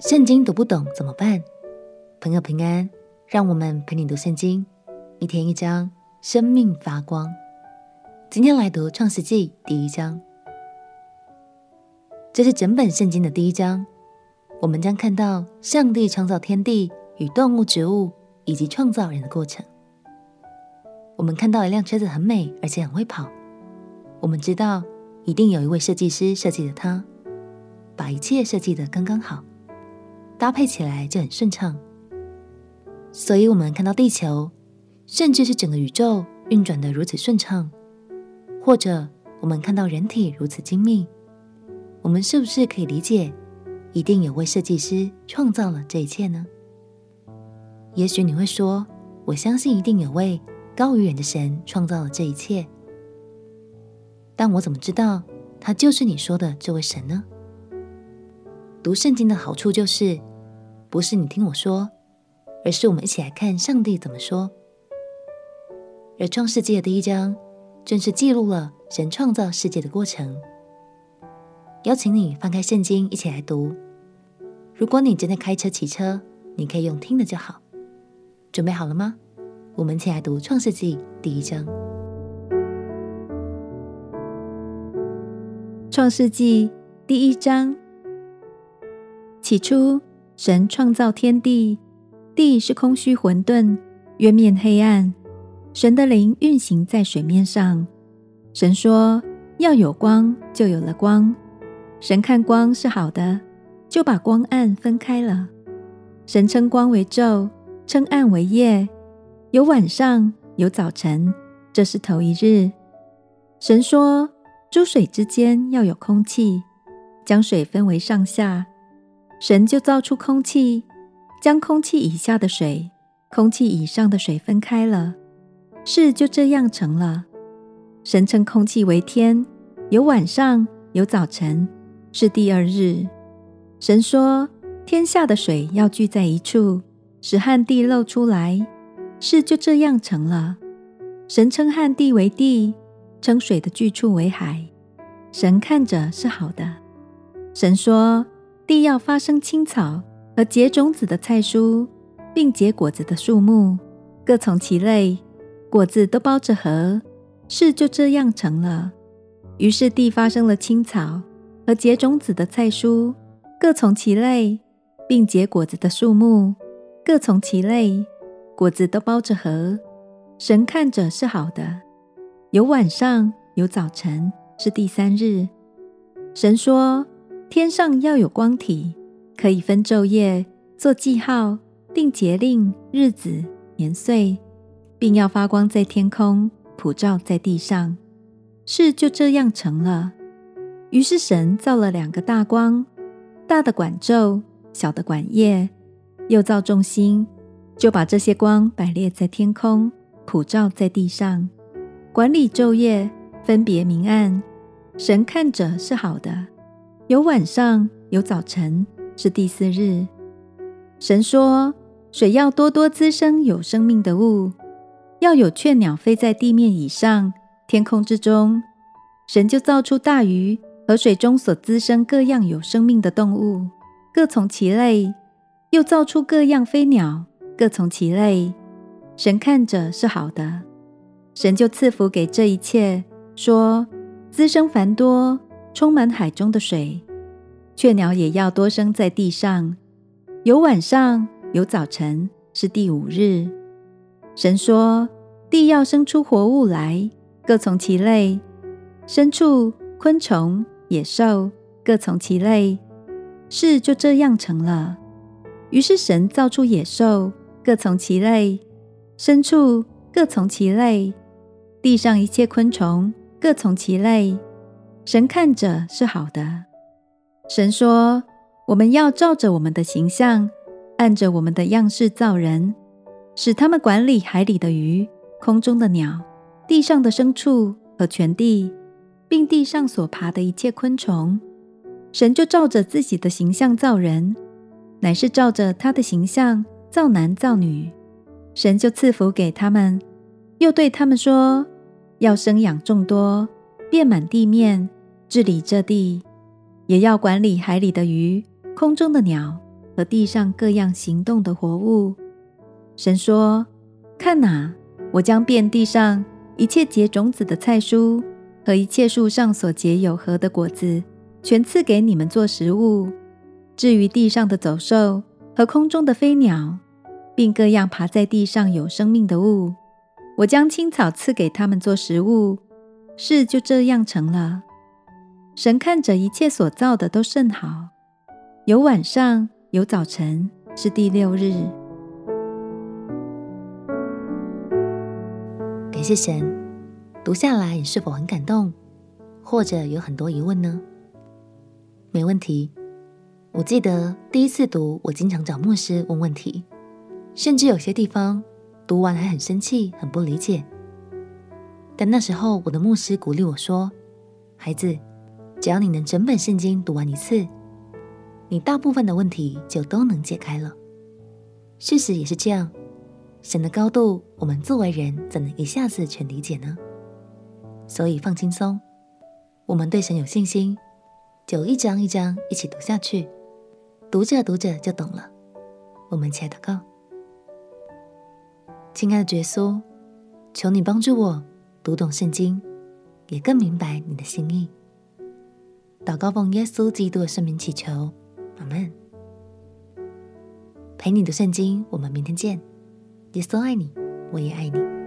圣经读不懂怎么办？朋友平安，让我们陪你读圣经，一天一章，生命发光。今天来读创世纪第一章，这是整本圣经的第一章。我们将看到上帝创造天地与动物、植物，以及创造人的过程。我们看到一辆车子很美，而且很会跑。我们知道，一定有一位设计师设计了它。把一切设计得刚刚好，搭配起来就很顺畅。所以，我们看到地球，甚至是整个宇宙运转得如此顺畅，或者我们看到人体如此精密，我们是不是可以理解，一定有位设计师创造了这一切呢？也许你会说，我相信一定有位高于人的神创造了这一切，但我怎么知道他就是你说的这位神呢？读圣经的好处就是，不是你听我说，而是我们一起来看上帝怎么说。而创世纪的第一章，正是记录了神创造世界的过程。邀请你翻开圣经，一起来读。如果你正在开车、骑车，你可以用听的就好。准备好了吗？我们一起来读创世纪第一章。创世纪第一章。起初，神创造天地，地是空虚混沌，渊面黑暗。神的灵运行在水面上。神说：“要有光，就有了光。”神看光是好的，就把光暗分开了。神称光为昼，称暗为夜。有晚上，有早晨，这是头一日。神说：“诸水之间要有空气，将水分为上下。”神就造出空气，将空气以下的水、空气以上的水分开了，事就这样成了。神称空气为天，有晚上，有早晨，是第二日。神说：天下的水要聚在一处，使旱地露出来，事就这样成了。神称旱地为地，称水的聚处为海。神看着是好的。神说。地要发生青草和结种子的菜蔬，并结果子的树木，各从其类，果子都包着核。事就这样成了。于是地发生了青草和结种子的菜蔬，各从其类，并结果子的树木，各从其类，果子都包着核。神看着是好的。有晚上，有早晨，是第三日。神说。天上要有光体，可以分昼夜，做记号，定节令、日子、年岁，并要发光在天空，普照在地上。事就这样成了。于是神造了两个大光，大的管昼，小的管夜，又造众星，就把这些光摆列在天空，普照在地上，管理昼夜，分别明暗。神看着是好的。有晚上，有早晨，是第四日。神说：“水要多多滋生有生命的物，要有雀鸟飞在地面以上，天空之中。”神就造出大鱼和水中所滋生各样有生命的动物，各从其类；又造出各样飞鸟，各从其类。神看着是好的。神就赐福给这一切，说：“滋生繁多。”充满海中的水，雀鸟也要多生在地上。有晚上，有早晨，是第五日。神说：地要生出活物来，各从其类；牲畜、昆虫、野兽，各从其类。事就这样成了。于是神造出野兽，各从其类；牲畜，各从其类；地上一切昆虫，各从其类。神看着是好的。神说：“我们要照着我们的形象，按着我们的样式造人，使他们管理海里的鱼、空中的鸟、地上的牲畜和全地，并地上所爬的一切昆虫。”神就照着自己的形象造人，乃是照着他的形象造男造女。神就赐福给他们，又对他们说：“要生养众多，遍满地面。”治理这地，也要管理海里的鱼、空中的鸟、和地上各样行动的活物。神说：“看哪，我将遍地上一切结种子的菜蔬和一切树上所结有核的果子，全赐给你们做食物。至于地上的走兽和空中的飞鸟，并各样爬在地上有生命的物，我将青草赐给他们做食物。”事就这样成了。神看着一切所造的都甚好，有晚上，有早晨，是第六日。感谢神，读下来你是否很感动，或者有很多疑问呢？没问题。我记得第一次读，我经常找牧师问问题，甚至有些地方读完还很生气，很不理解。但那时候，我的牧师鼓励我说：“孩子，只要你能整本圣经读完一次，你大部分的问题就都能解开了。”事实也是这样。神的高度，我们作为人怎能一下子全理解呢？所以放轻松，我们对神有信心，就一章一章一起读下去，读着读着就懂了。我们一起来祷告：亲爱的耶稣，求你帮助我。读懂圣经，也更明白你的心意。祷告奉耶稣基督的圣名祈求，阿门。陪你的圣经，我们明天见。耶稣爱你，我也爱你。